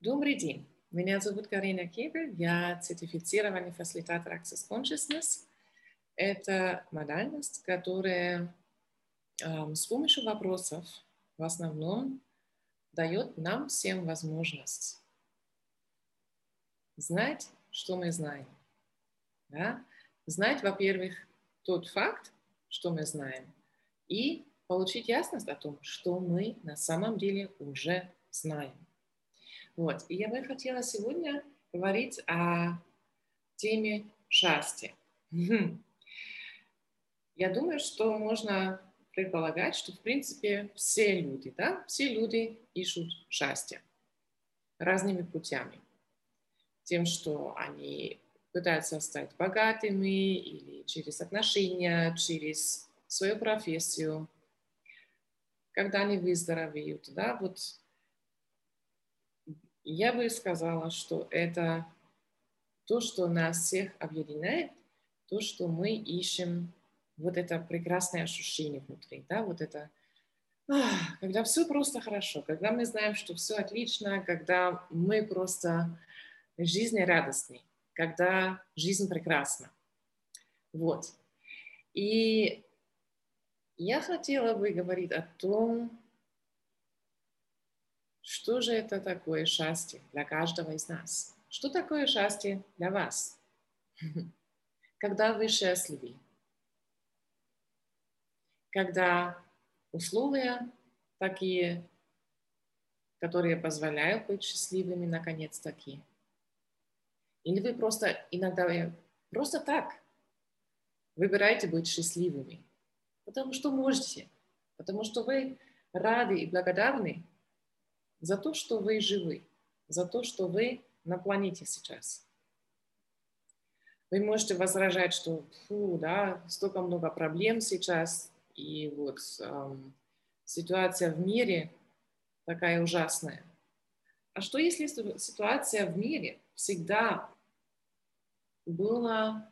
Добрый день. Меня зовут Карина Кебель. Я сертифицированный фасилитатор Access Consciousness. Это модальность, которая э, с помощью вопросов в основном дает нам всем возможность знать, что мы знаем. Да? Знать, во-первых, тот факт, что мы знаем, и получить ясность о том, что мы на самом деле уже знаем. Вот. И я бы хотела сегодня говорить о теме счастья. Я думаю, что можно предполагать, что, в принципе, все люди, да, все люди ищут счастье разными путями. Тем, что они пытаются стать богатыми или через отношения, через свою профессию, когда они выздоровеют, да, вот я бы сказала, что это то, что нас всех объединяет, то, что мы ищем вот это прекрасное ощущение внутри, да, вот это, когда все просто хорошо, когда мы знаем, что все отлично, когда мы просто жизнерадостны, когда жизнь прекрасна. Вот. И я хотела бы говорить о том, что же это такое счастье для каждого из нас? Что такое счастье для вас? Когда вы счастливы? Когда условия такие, которые позволяют быть счастливыми наконец-таки? Или вы просто иногда просто так выбираете быть счастливыми? Потому что можете, потому что вы рады и благодарны за то, что вы живы, за то, что вы на планете сейчас. Вы можете возражать, что фу, да, столько много проблем сейчас, и вот эм, ситуация в мире такая ужасная. А что если ситуация в мире всегда была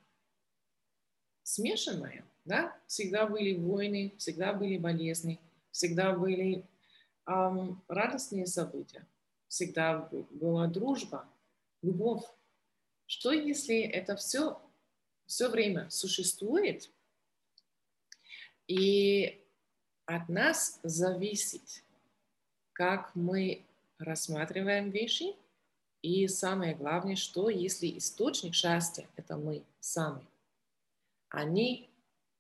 смешанная, да? Всегда были войны, всегда были болезни, всегда были радостные события. Всегда была дружба, любовь. Что если это все все время существует, и от нас зависит, как мы рассматриваем вещи, и самое главное, что если источник счастья – это мы сами, а не,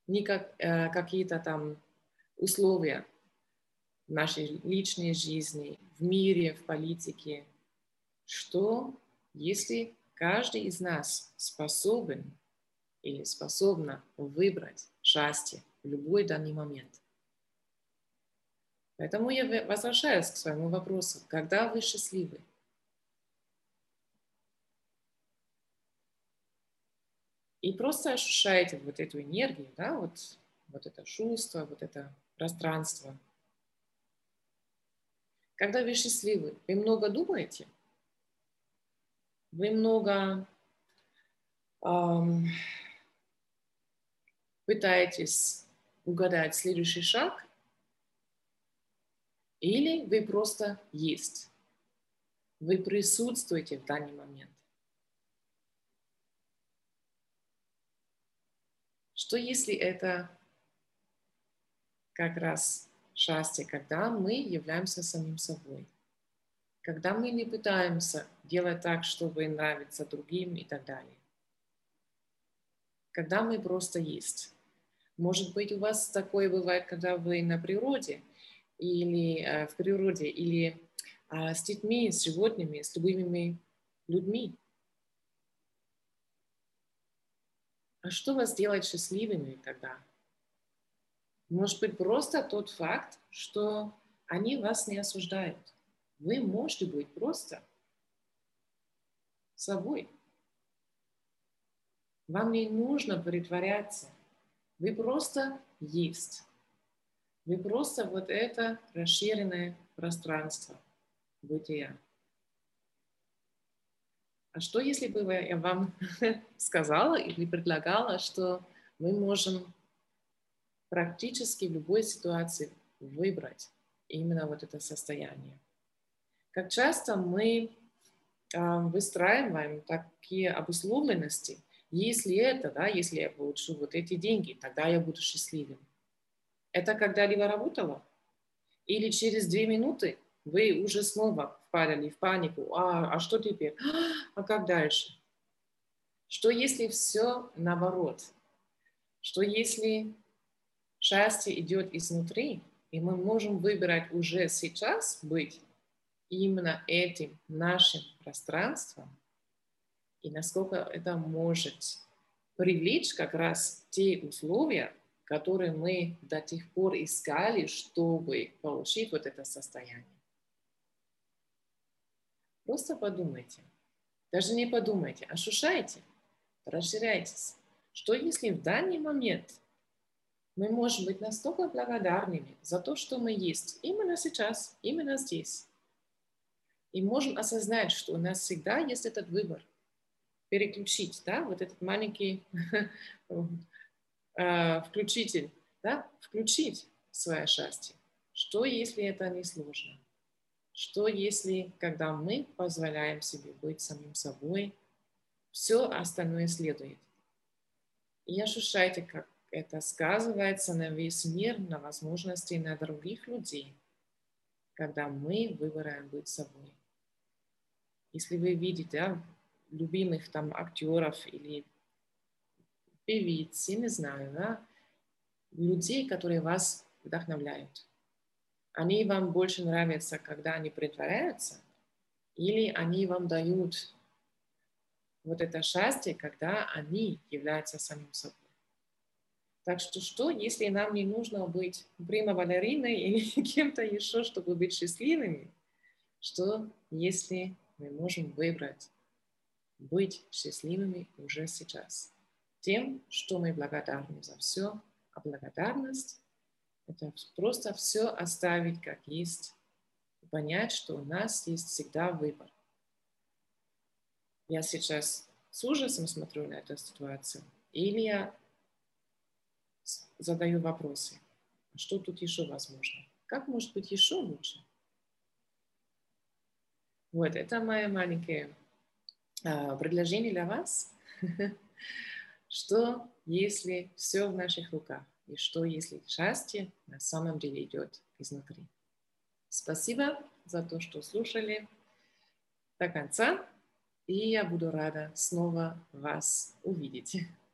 не как, э, какие-то там условия, в нашей личной жизни, в мире, в политике, что если каждый из нас способен или способна выбрать счастье в любой данный момент. Поэтому я возвращаюсь к своему вопросу. Когда вы счастливы? И просто ощущаете вот эту энергию, да, вот, вот это чувство, вот это пространство – когда вы счастливы, вы много думаете, вы много эм, пытаетесь угадать следующий шаг, или вы просто есть. Вы присутствуете в данный момент. Что если это как раз счастье, когда мы являемся самим собой. Когда мы не пытаемся делать так, чтобы нравиться другим и так далее. Когда мы просто есть. Может быть, у вас такое бывает, когда вы на природе или э, в природе, или э, с детьми, с животными, с любыми людьми. А что вас делает счастливыми тогда? Может быть, просто тот факт, что они вас не осуждают. Вы можете быть просто собой. Вам не нужно притворяться. Вы просто есть. Вы просто вот это расширенное пространство бытия. А что, если бы я вам сказала или предлагала, что мы можем практически в любой ситуации выбрать именно вот это состояние. Как часто мы выстраиваем такие обусловленности. Если это, да, если я получу вот эти деньги, тогда я буду счастливым. Это когда-либо работало? Или через две минуты вы уже снова впадали в панику. А, а что теперь? А как дальше? Что если все наоборот? Что если счастье идет изнутри, и мы можем выбирать уже сейчас быть именно этим нашим пространством, и насколько это может привлечь как раз те условия, которые мы до тех пор искали, чтобы получить вот это состояние. Просто подумайте. Даже не подумайте, ощущайте, расширяйтесь. Что если в данный момент мы можем быть настолько благодарными за то, что мы есть именно сейчас, именно здесь. И можем осознать, что у нас всегда есть этот выбор. Переключить, да, вот этот маленький э, включитель, да, включить свое счастье. Что, если это не сложно? Что, если, когда мы позволяем себе быть самим собой, все остальное следует? И ощущайте, как это сказывается на весь мир, на возможности на других людей, когда мы выбираем быть собой. Если вы видите любимых там актеров или певиц, я не знаю, да, людей, которые вас вдохновляют. Они вам больше нравятся, когда они притворяются, или они вам дают вот это счастье, когда они являются самим собой. Так что что, если нам не нужно быть прима-балериной или кем-то еще, чтобы быть счастливыми? Что, если мы можем выбрать быть счастливыми уже сейчас? Тем, что мы благодарны за все, а благодарность – это просто все оставить как есть понять, что у нас есть всегда выбор. Я сейчас с ужасом смотрю на эту ситуацию, или я задаю вопросы. Что тут еще возможно? Как может быть еще лучше? Вот, это мое маленькое а, предложение для вас. Что, если все в наших руках? И что, если счастье на самом деле идет изнутри? Спасибо за то, что слушали до конца. И я буду рада снова вас увидеть.